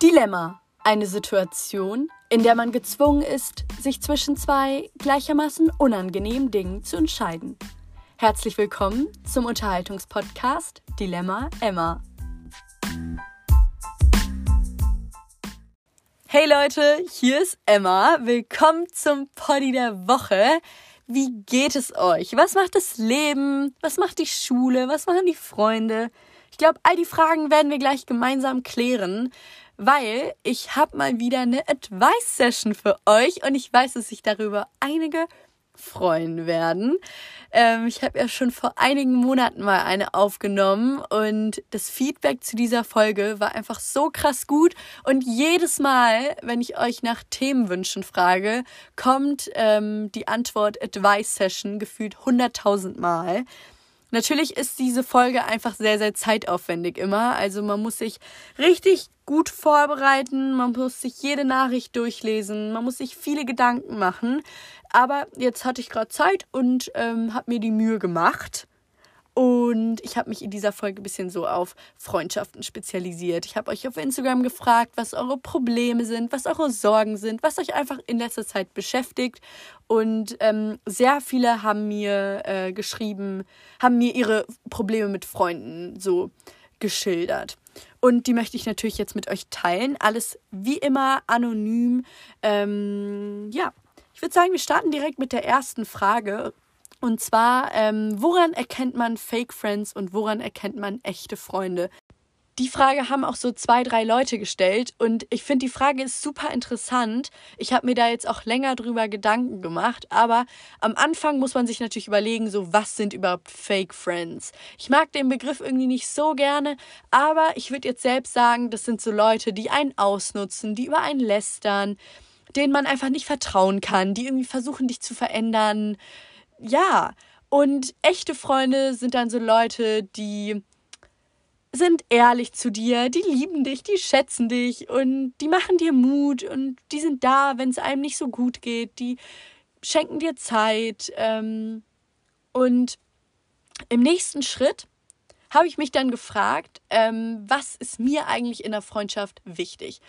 Dilemma. Eine Situation, in der man gezwungen ist, sich zwischen zwei gleichermaßen unangenehmen Dingen zu entscheiden. Herzlich willkommen zum Unterhaltungspodcast Dilemma Emma. Hey Leute, hier ist Emma. Willkommen zum Poddy der Woche. Wie geht es euch? Was macht das Leben? Was macht die Schule? Was machen die Freunde? Ich glaube, all die Fragen werden wir gleich gemeinsam klären weil ich habe mal wieder eine Advice-Session für euch und ich weiß, dass sich darüber einige freuen werden. Ähm, ich habe ja schon vor einigen Monaten mal eine aufgenommen und das Feedback zu dieser Folge war einfach so krass gut. Und jedes Mal, wenn ich euch nach Themenwünschen frage, kommt ähm, die Antwort Advice Session gefühlt 100.000 Mal. Natürlich ist diese Folge einfach sehr, sehr zeitaufwendig immer. Also man muss sich richtig gut vorbereiten, man muss sich jede Nachricht durchlesen, man muss sich viele Gedanken machen. Aber jetzt hatte ich gerade Zeit und ähm, habe mir die Mühe gemacht. Und ich habe mich in dieser Folge ein bisschen so auf Freundschaften spezialisiert. Ich habe euch auf Instagram gefragt, was eure Probleme sind, was eure Sorgen sind, was euch einfach in letzter Zeit beschäftigt. Und ähm, sehr viele haben mir äh, geschrieben, haben mir ihre Probleme mit Freunden so geschildert. Und die möchte ich natürlich jetzt mit euch teilen. Alles wie immer anonym. Ähm, ja, ich würde sagen, wir starten direkt mit der ersten Frage. Und zwar, ähm, woran erkennt man Fake Friends und woran erkennt man echte Freunde? Die Frage haben auch so zwei, drei Leute gestellt und ich finde, die Frage ist super interessant. Ich habe mir da jetzt auch länger drüber Gedanken gemacht, aber am Anfang muss man sich natürlich überlegen, so was sind überhaupt Fake Friends? Ich mag den Begriff irgendwie nicht so gerne, aber ich würde jetzt selbst sagen, das sind so Leute, die einen ausnutzen, die über einen lästern, denen man einfach nicht vertrauen kann, die irgendwie versuchen, dich zu verändern, ja, und echte Freunde sind dann so Leute, die sind ehrlich zu dir, die lieben dich, die schätzen dich und die machen dir Mut und die sind da, wenn es einem nicht so gut geht, die schenken dir Zeit. Ähm, und im nächsten Schritt habe ich mich dann gefragt, ähm, was ist mir eigentlich in der Freundschaft wichtig?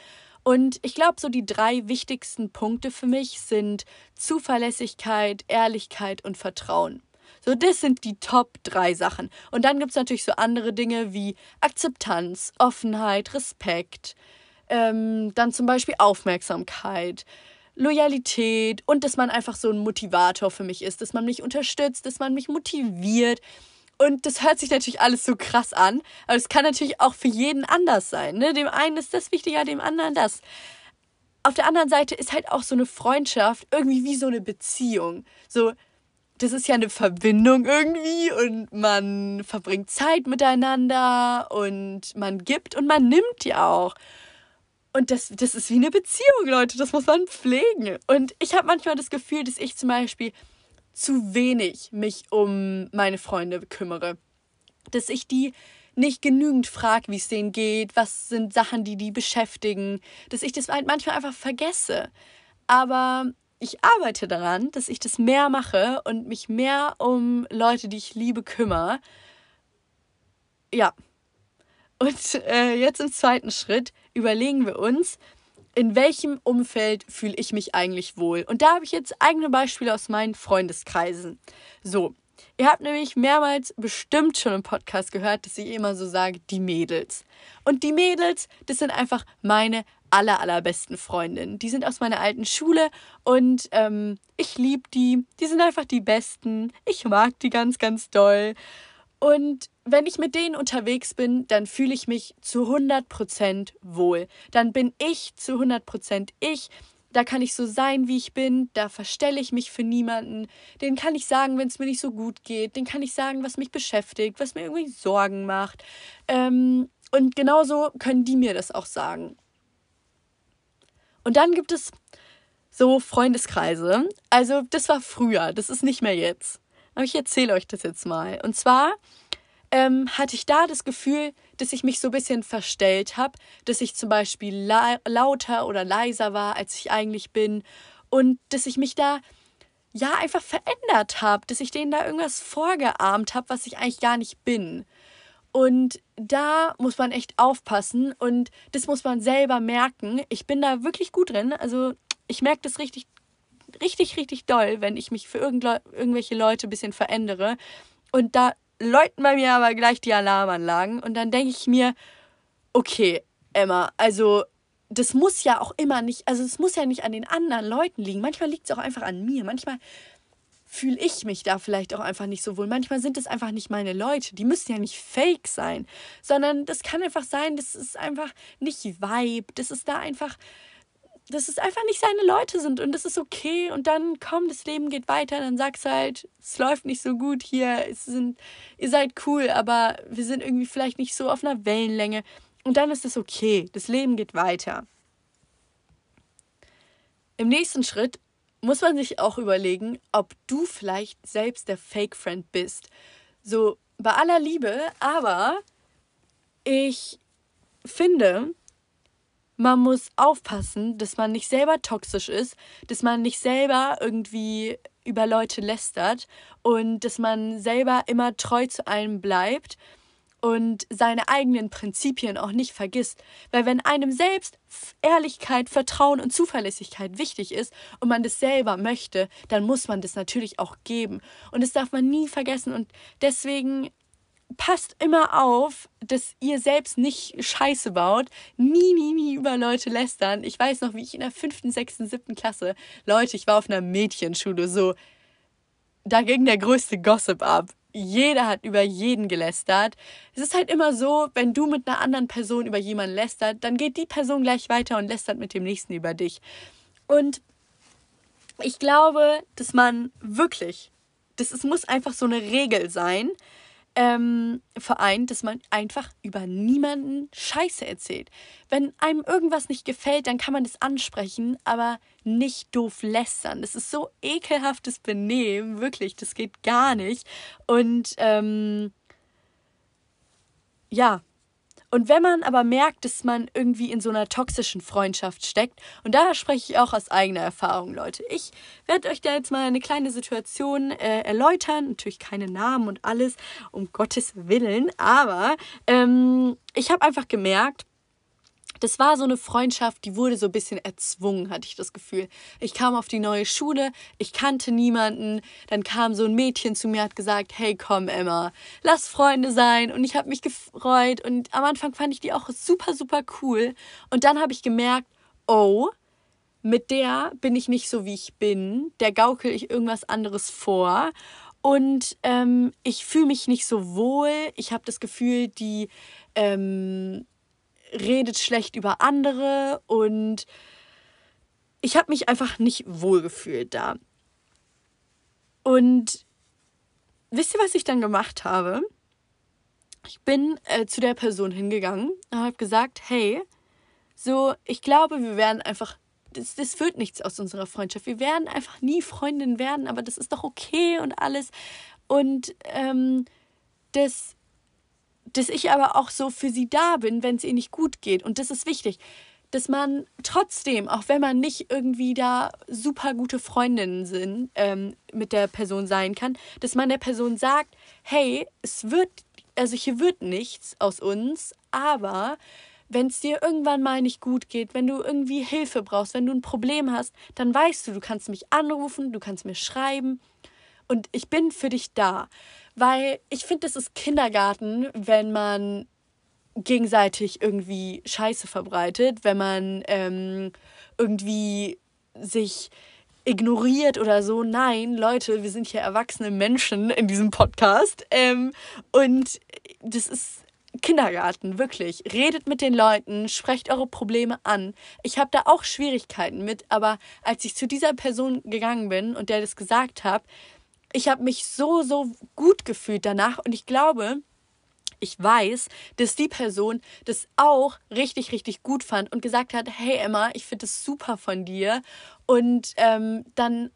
Und ich glaube, so die drei wichtigsten Punkte für mich sind Zuverlässigkeit, Ehrlichkeit und Vertrauen. So, das sind die Top drei Sachen. Und dann gibt es natürlich so andere Dinge wie Akzeptanz, Offenheit, Respekt, ähm, dann zum Beispiel Aufmerksamkeit, Loyalität und dass man einfach so ein Motivator für mich ist, dass man mich unterstützt, dass man mich motiviert, und das hört sich natürlich alles so krass an, aber es kann natürlich auch für jeden anders sein. Ne? Dem einen ist das wichtiger, dem anderen das. Auf der anderen Seite ist halt auch so eine Freundschaft irgendwie wie so eine Beziehung. So, das ist ja eine Verbindung irgendwie und man verbringt Zeit miteinander und man gibt und man nimmt ja auch. Und das, das ist wie eine Beziehung, Leute. Das muss man pflegen. Und ich habe manchmal das Gefühl, dass ich zum Beispiel zu wenig mich um meine Freunde kümmere. Dass ich die nicht genügend frage, wie es denen geht, was sind Sachen, die die beschäftigen, dass ich das halt manchmal einfach vergesse. Aber ich arbeite daran, dass ich das mehr mache und mich mehr um Leute, die ich liebe, kümmere. Ja. Und äh, jetzt im zweiten Schritt überlegen wir uns, in welchem Umfeld fühle ich mich eigentlich wohl? Und da habe ich jetzt eigene Beispiele aus meinen Freundeskreisen. So, ihr habt nämlich mehrmals bestimmt schon im Podcast gehört, dass ich immer so sage, die Mädels. Und die Mädels, das sind einfach meine aller, allerbesten Freundinnen. Die sind aus meiner alten Schule und ähm, ich liebe die. Die sind einfach die Besten. Ich mag die ganz, ganz doll. Und wenn ich mit denen unterwegs bin, dann fühle ich mich zu 100% wohl. Dann bin ich zu 100% ich. Da kann ich so sein, wie ich bin. Da verstelle ich mich für niemanden. Den kann ich sagen, wenn es mir nicht so gut geht. Den kann ich sagen, was mich beschäftigt, was mir irgendwie Sorgen macht. Ähm, und genauso können die mir das auch sagen. Und dann gibt es so Freundeskreise. Also das war früher, das ist nicht mehr jetzt. Aber ich erzähle euch das jetzt mal. Und zwar ähm, hatte ich da das Gefühl, dass ich mich so ein bisschen verstellt habe, dass ich zum Beispiel la lauter oder leiser war, als ich eigentlich bin und dass ich mich da ja einfach verändert habe, dass ich denen da irgendwas vorgeahmt habe, was ich eigentlich gar nicht bin. Und da muss man echt aufpassen und das muss man selber merken. Ich bin da wirklich gut drin. Also ich merke das richtig, richtig, richtig doll, wenn ich mich für irgendwelche Leute ein bisschen verändere. Und da läuten bei mir aber gleich die Alarmanlagen. Und dann denke ich mir, okay, Emma, also das muss ja auch immer nicht, also es muss ja nicht an den anderen Leuten liegen. Manchmal liegt es auch einfach an mir. Manchmal fühle ich mich da vielleicht auch einfach nicht so wohl. Manchmal sind es einfach nicht meine Leute. Die müssen ja nicht fake sein, sondern das kann einfach sein, das ist einfach nicht Vibe. Das ist da einfach, dass es einfach nicht seine Leute sind und das ist okay. Und dann komm, das Leben geht weiter. Dann sagst halt, es läuft nicht so gut hier. Es sind, ihr seid cool, aber wir sind irgendwie vielleicht nicht so auf einer Wellenlänge. Und dann ist es okay. Das Leben geht weiter. Im nächsten Schritt muss man sich auch überlegen, ob du vielleicht selbst der Fake Friend bist. So bei aller Liebe, aber ich finde, man muss aufpassen, dass man nicht selber toxisch ist, dass man nicht selber irgendwie über Leute lästert und dass man selber immer treu zu einem bleibt und seine eigenen Prinzipien auch nicht vergisst. Weil wenn einem selbst Ehrlichkeit, Vertrauen und Zuverlässigkeit wichtig ist und man das selber möchte, dann muss man das natürlich auch geben. Und das darf man nie vergessen. Und deswegen passt immer auf, dass ihr selbst nicht Scheiße baut. Nie, nie, nie über Leute lästern. Ich weiß noch, wie ich in der fünften, sechsten, siebten Klasse, Leute, ich war auf einer Mädchenschule, so, da ging der größte Gossip ab jeder hat über jeden gelästert. Es ist halt immer so, wenn du mit einer anderen Person über jemanden lästert, dann geht die Person gleich weiter und lästert mit dem nächsten über dich. Und ich glaube, dass man wirklich, das es muss einfach so eine Regel sein, ähm, vereint, dass man einfach über niemanden Scheiße erzählt. Wenn einem irgendwas nicht gefällt, dann kann man das ansprechen, aber nicht doof lästern. Das ist so ekelhaftes Benehmen, wirklich, das geht gar nicht. Und ähm, ja, und wenn man aber merkt, dass man irgendwie in so einer toxischen Freundschaft steckt, und da spreche ich auch aus eigener Erfahrung, Leute. Ich werde euch da jetzt mal eine kleine Situation äh, erläutern. Natürlich keine Namen und alles, um Gottes Willen. Aber ähm, ich habe einfach gemerkt, das war so eine Freundschaft, die wurde so ein bisschen erzwungen, hatte ich das Gefühl. Ich kam auf die neue Schule, ich kannte niemanden, dann kam so ein Mädchen zu mir, hat gesagt, hey komm Emma, lass Freunde sein. Und ich habe mich gefreut. Und am Anfang fand ich die auch super, super cool. Und dann habe ich gemerkt, oh, mit der bin ich nicht so, wie ich bin, der gaukel ich irgendwas anderes vor. Und ähm, ich fühle mich nicht so wohl, ich habe das Gefühl, die... Ähm, redet schlecht über andere und ich habe mich einfach nicht wohlgefühlt da. Und wisst ihr, was ich dann gemacht habe? Ich bin äh, zu der Person hingegangen und habe gesagt, hey, so, ich glaube, wir werden einfach, das, das wird nichts aus unserer Freundschaft. Wir werden einfach nie Freundin werden, aber das ist doch okay und alles. Und ähm, das dass ich aber auch so für sie da bin, wenn es ihr nicht gut geht. Und das ist wichtig, dass man trotzdem, auch wenn man nicht irgendwie da super gute Freundinnen sind, ähm, mit der Person sein kann, dass man der Person sagt, hey, es wird, also hier wird nichts aus uns, aber wenn es dir irgendwann mal nicht gut geht, wenn du irgendwie Hilfe brauchst, wenn du ein Problem hast, dann weißt du, du kannst mich anrufen, du kannst mir schreiben und ich bin für dich da. Weil ich finde, es ist Kindergarten, wenn man gegenseitig irgendwie Scheiße verbreitet, wenn man ähm, irgendwie sich ignoriert oder so. Nein, Leute, wir sind hier erwachsene Menschen in diesem Podcast. Ähm, und das ist Kindergarten, wirklich. Redet mit den Leuten, sprecht eure Probleme an. Ich habe da auch Schwierigkeiten mit, aber als ich zu dieser Person gegangen bin und der das gesagt hat, ich habe mich so, so gut gefühlt danach und ich glaube, ich weiß, dass die Person das auch richtig, richtig gut fand und gesagt hat, hey Emma, ich finde das super von dir. Und ähm, dann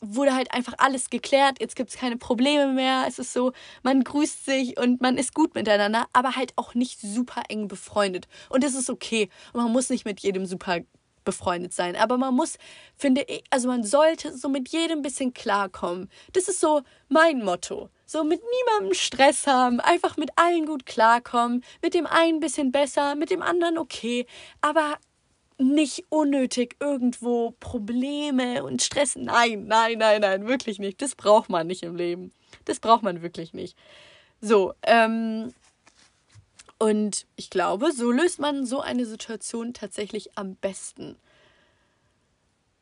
wurde halt einfach alles geklärt, jetzt gibt es keine Probleme mehr. Es ist so, man grüßt sich und man ist gut miteinander, aber halt auch nicht super eng befreundet. Und das ist okay. Man muss nicht mit jedem super befreundet sein, aber man muss, finde ich, also man sollte so mit jedem bisschen klarkommen. Das ist so mein Motto. So mit niemandem Stress haben, einfach mit allen gut klarkommen, mit dem einen ein bisschen besser, mit dem anderen okay, aber nicht unnötig irgendwo Probleme und Stress. Nein, nein, nein, nein, wirklich nicht. Das braucht man nicht im Leben. Das braucht man wirklich nicht. So, ähm, und ich glaube, so löst man so eine Situation tatsächlich am besten.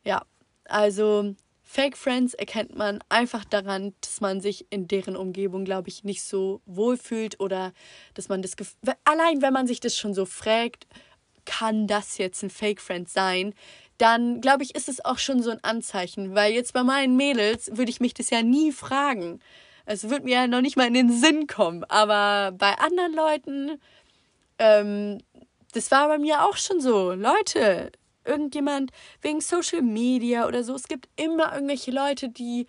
Ja, also Fake Friends erkennt man einfach daran, dass man sich in deren Umgebung, glaube ich, nicht so wohlfühlt oder dass man das Gefühl, allein wenn man sich das schon so fragt, kann das jetzt ein Fake Friend sein? Dann glaube ich, ist es auch schon so ein Anzeichen, weil jetzt bei meinen Mädels würde ich mich das ja nie fragen. Es wird mir ja noch nicht mal in den Sinn kommen. Aber bei anderen Leuten, ähm, das war bei mir auch schon so. Leute, irgendjemand wegen Social Media oder so. Es gibt immer irgendwelche Leute, die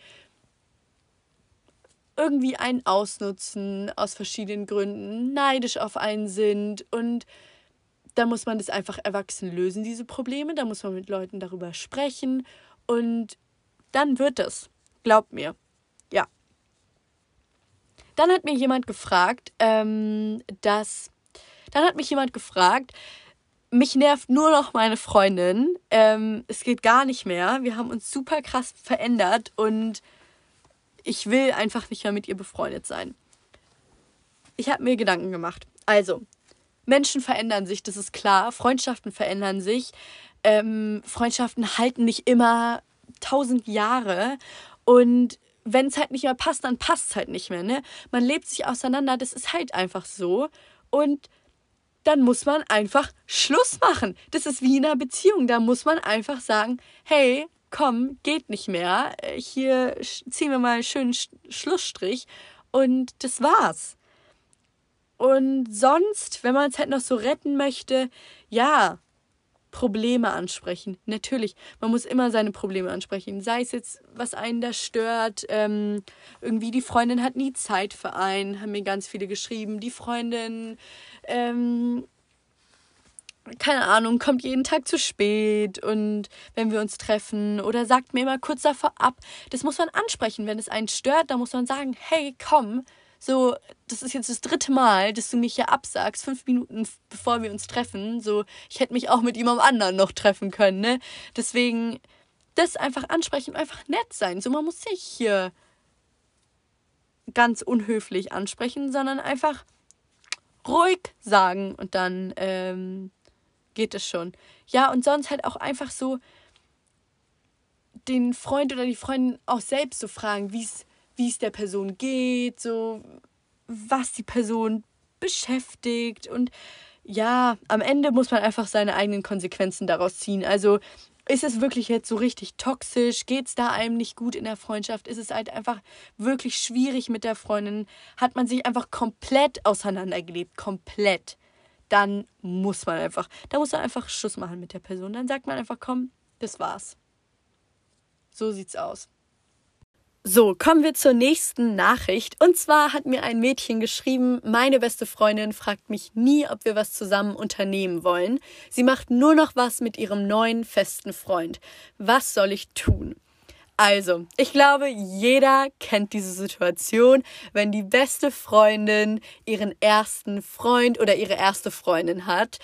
irgendwie einen ausnutzen aus verschiedenen Gründen, neidisch auf einen sind und da muss man das einfach erwachsen lösen, diese Probleme. Da muss man mit Leuten darüber sprechen und dann wird es. Glaubt mir. Dann hat mir jemand gefragt, ähm, dass. Dann hat mich jemand gefragt, mich nervt nur noch meine Freundin. Ähm, es geht gar nicht mehr. Wir haben uns super krass verändert und ich will einfach nicht mehr mit ihr befreundet sein. Ich habe mir Gedanken gemacht. Also, Menschen verändern sich, das ist klar. Freundschaften verändern sich. Ähm, Freundschaften halten nicht immer tausend Jahre. Und wenn es halt nicht mehr passt, dann passt es halt nicht mehr. Ne? Man lebt sich auseinander, das ist halt einfach so. Und dann muss man einfach Schluss machen. Das ist wie in einer Beziehung. Da muss man einfach sagen, hey, komm, geht nicht mehr. Hier ziehen wir mal einen schönen Schlussstrich. Und das war's. Und sonst, wenn man es halt noch so retten möchte, ja, Probleme ansprechen. Natürlich, man muss immer seine Probleme ansprechen. Sei es jetzt, was einen da stört. Ähm, irgendwie die Freundin hat nie Zeit für einen, haben mir ganz viele geschrieben. Die Freundin, ähm, keine Ahnung, kommt jeden Tag zu spät und wenn wir uns treffen oder sagt mir immer kurz davor ab. Das muss man ansprechen. Wenn es einen stört, dann muss man sagen, hey, komm, so, das ist jetzt das dritte Mal, dass du mich hier absagst, fünf Minuten bevor wir uns treffen. So, ich hätte mich auch mit jemandem anderen noch treffen können, ne? Deswegen, das einfach ansprechen und einfach nett sein. So, man muss sich hier ganz unhöflich ansprechen, sondern einfach ruhig sagen und dann ähm, geht es schon. Ja, und sonst halt auch einfach so den Freund oder die Freundin auch selbst so fragen, wie es wie es der Person geht, so was die Person beschäftigt und ja, am Ende muss man einfach seine eigenen Konsequenzen daraus ziehen. Also ist es wirklich jetzt so richtig toxisch? Geht es da einem nicht gut in der Freundschaft? Ist es halt einfach wirklich schwierig mit der Freundin? Hat man sich einfach komplett auseinandergelebt? Komplett. Dann muss man einfach, da muss man einfach Schluss machen mit der Person. Dann sagt man einfach, komm, das war's. So sieht's aus. So, kommen wir zur nächsten Nachricht. Und zwar hat mir ein Mädchen geschrieben, meine beste Freundin fragt mich nie, ob wir was zusammen unternehmen wollen. Sie macht nur noch was mit ihrem neuen festen Freund. Was soll ich tun? Also, ich glaube, jeder kennt diese Situation, wenn die beste Freundin ihren ersten Freund oder ihre erste Freundin hat.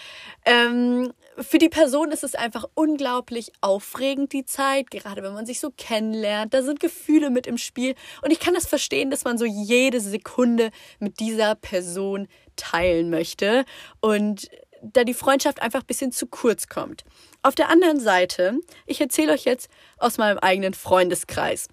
Ähm, für die Person ist es einfach unglaublich aufregend, die Zeit, gerade wenn man sich so kennenlernt. Da sind Gefühle mit im Spiel. Und ich kann das verstehen, dass man so jede Sekunde mit dieser Person teilen möchte. Und da die Freundschaft einfach ein bisschen zu kurz kommt. Auf der anderen Seite, ich erzähle euch jetzt aus meinem eigenen Freundeskreis.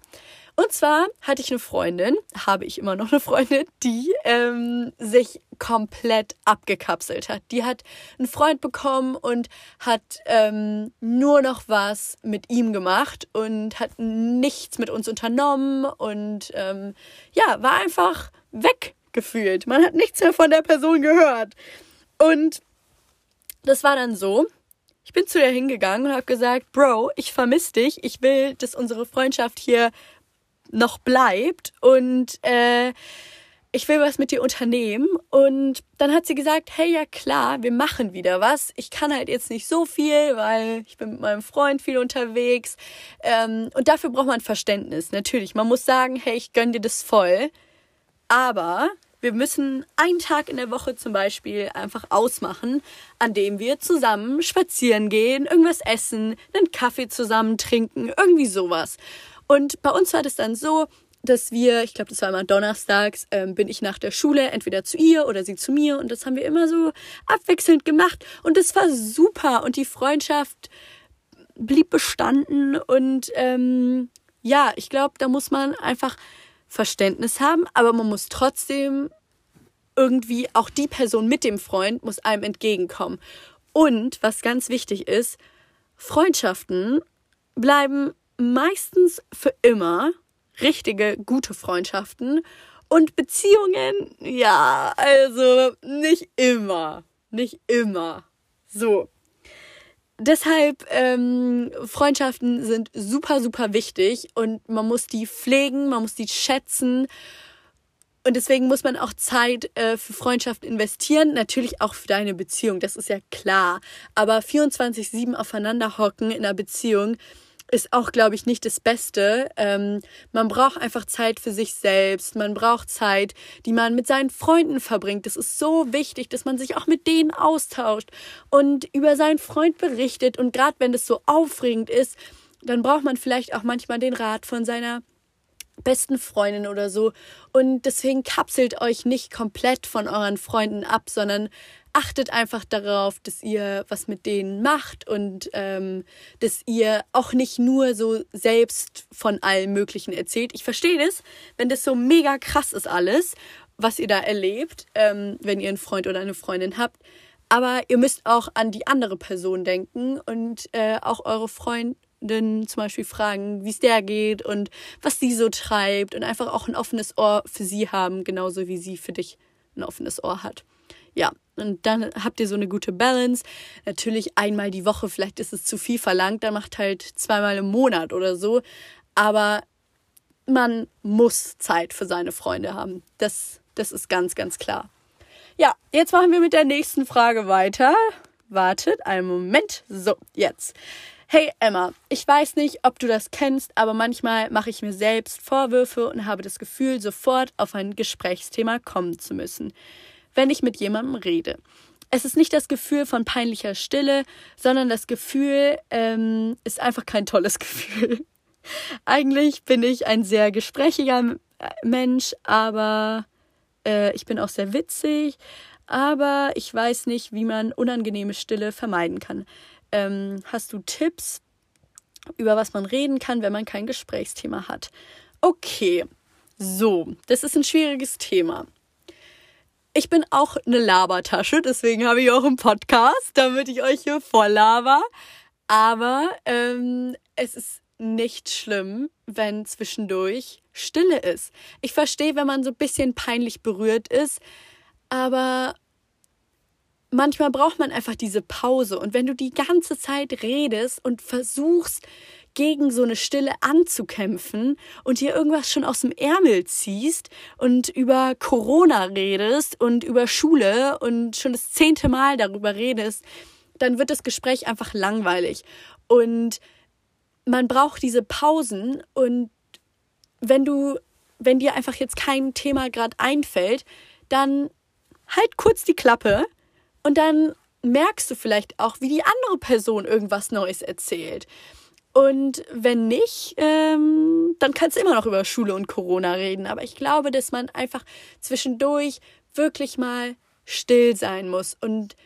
Und zwar hatte ich eine Freundin, habe ich immer noch eine Freundin, die ähm, sich komplett abgekapselt hat. Die hat einen Freund bekommen und hat ähm, nur noch was mit ihm gemacht und hat nichts mit uns unternommen und ähm, ja, war einfach weggefühlt. Man hat nichts mehr von der Person gehört. Und das war dann so, ich bin zu ihr hingegangen und habe gesagt, Bro, ich vermisse dich. Ich will, dass unsere Freundschaft hier noch bleibt. Und äh, ich will was mit dir unternehmen. Und dann hat sie gesagt, hey, ja klar, wir machen wieder was. Ich kann halt jetzt nicht so viel, weil ich bin mit meinem Freund viel unterwegs. Ähm, und dafür braucht man Verständnis. Natürlich, man muss sagen, hey, ich gönn dir das voll. Aber wir müssen einen Tag in der Woche zum Beispiel einfach ausmachen, an dem wir zusammen spazieren gehen, irgendwas essen, einen Kaffee zusammen trinken, irgendwie sowas. Und bei uns war das dann so, dass wir, ich glaube, das war immer donnerstags, ähm, bin ich nach der Schule entweder zu ihr oder sie zu mir und das haben wir immer so abwechselnd gemacht und das war super und die Freundschaft blieb bestanden und ähm, ja, ich glaube, da muss man einfach Verständnis haben, aber man muss trotzdem irgendwie auch die Person mit dem Freund muss einem entgegenkommen. Und was ganz wichtig ist, Freundschaften bleiben meistens für immer richtige, gute Freundschaften. Und Beziehungen, ja, also nicht immer. Nicht immer. So. Deshalb, ähm, Freundschaften sind super, super wichtig und man muss die pflegen, man muss die schätzen. Und deswegen muss man auch Zeit äh, für Freundschaft investieren. Natürlich auch für deine Beziehung, das ist ja klar. Aber 24-7 aufeinander hocken in einer Beziehung ist auch, glaube ich, nicht das Beste. Ähm, man braucht einfach Zeit für sich selbst. Man braucht Zeit, die man mit seinen Freunden verbringt. Das ist so wichtig, dass man sich auch mit denen austauscht und über seinen Freund berichtet. Und gerade wenn das so aufregend ist, dann braucht man vielleicht auch manchmal den Rat von seiner besten Freundin oder so. Und deswegen kapselt euch nicht komplett von euren Freunden ab, sondern achtet einfach darauf, dass ihr was mit denen macht und ähm, dass ihr auch nicht nur so selbst von allem Möglichen erzählt. Ich verstehe das, wenn das so mega krass ist alles, was ihr da erlebt, ähm, wenn ihr einen Freund oder eine Freundin habt. Aber ihr müsst auch an die andere Person denken und äh, auch eure Freundin zum Beispiel fragen, wie es der geht und was sie so treibt und einfach auch ein offenes Ohr für sie haben, genauso wie sie für dich ein offenes Ohr hat. Ja, und dann habt ihr so eine gute Balance. Natürlich einmal die Woche, vielleicht ist es zu viel verlangt, dann macht halt zweimal im Monat oder so. Aber man muss Zeit für seine Freunde haben. Das, das ist ganz, ganz klar. Ja, jetzt machen wir mit der nächsten Frage weiter. Wartet einen Moment. So, jetzt. Hey Emma, ich weiß nicht, ob du das kennst, aber manchmal mache ich mir selbst Vorwürfe und habe das Gefühl, sofort auf ein Gesprächsthema kommen zu müssen wenn ich mit jemandem rede. Es ist nicht das Gefühl von peinlicher Stille, sondern das Gefühl ähm, ist einfach kein tolles Gefühl. Eigentlich bin ich ein sehr gesprächiger Mensch, aber äh, ich bin auch sehr witzig, aber ich weiß nicht, wie man unangenehme Stille vermeiden kann. Ähm, hast du Tipps, über was man reden kann, wenn man kein Gesprächsthema hat? Okay, so, das ist ein schwieriges Thema ich bin auch eine Labertasche, deswegen habe ich auch einen Podcast, damit ich euch hier voll laber. Aber ähm, es ist nicht schlimm, wenn zwischendurch Stille ist. Ich verstehe, wenn man so ein bisschen peinlich berührt ist, aber manchmal braucht man einfach diese Pause. Und wenn du die ganze Zeit redest und versuchst, gegen so eine Stille anzukämpfen und dir irgendwas schon aus dem Ärmel ziehst und über Corona redest und über Schule und schon das zehnte Mal darüber redest, dann wird das Gespräch einfach langweilig. Und man braucht diese Pausen und wenn du, wenn dir einfach jetzt kein Thema gerade einfällt, dann halt kurz die Klappe und dann merkst du vielleicht auch, wie die andere Person irgendwas Neues erzählt. Und wenn nicht, ähm, dann kannst du immer noch über Schule und Corona reden. Aber ich glaube, dass man einfach zwischendurch wirklich mal still sein muss und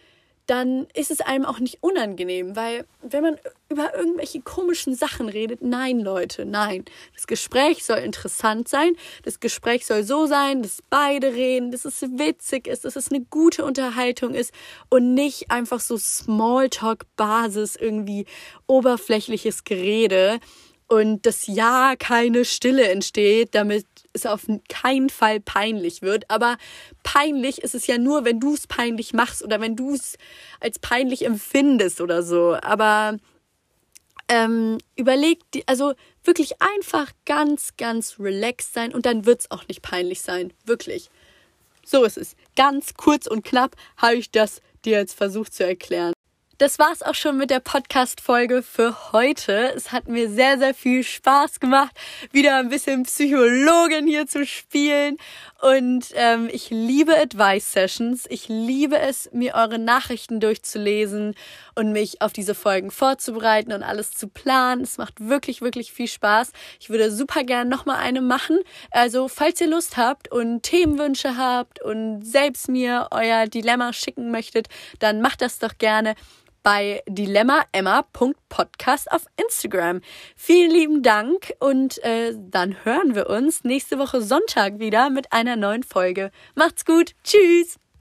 dann ist es einem auch nicht unangenehm, weil wenn man über irgendwelche komischen Sachen redet, nein, Leute, nein. Das Gespräch soll interessant sein, das Gespräch soll so sein, dass beide reden, dass es witzig ist, dass es eine gute Unterhaltung ist und nicht einfach so Smalltalk-Basis, irgendwie oberflächliches Gerede und dass ja keine Stille entsteht, damit es auf keinen Fall peinlich wird. Aber peinlich ist es ja nur, wenn du es peinlich machst oder wenn du es als peinlich empfindest oder so. Aber ähm, überleg, also wirklich einfach ganz, ganz relaxed sein und dann wird es auch nicht peinlich sein. Wirklich. So ist es. Ganz kurz und knapp habe ich das dir jetzt versucht zu erklären. Das war's auch schon mit der Podcast-Folge für heute. Es hat mir sehr, sehr viel Spaß gemacht, wieder ein bisschen Psychologin hier zu spielen. Und ähm, ich liebe Advice-Sessions. Ich liebe es, mir eure Nachrichten durchzulesen und mich auf diese Folgen vorzubereiten und alles zu planen. Es macht wirklich, wirklich viel Spaß. Ich würde super gern nochmal eine machen. Also, falls ihr Lust habt und Themenwünsche habt und selbst mir euer Dilemma schicken möchtet, dann macht das doch gerne bei dilemmaemma.podcast auf Instagram. Vielen lieben Dank und äh, dann hören wir uns nächste Woche Sonntag wieder mit einer neuen Folge. Macht's gut. Tschüss.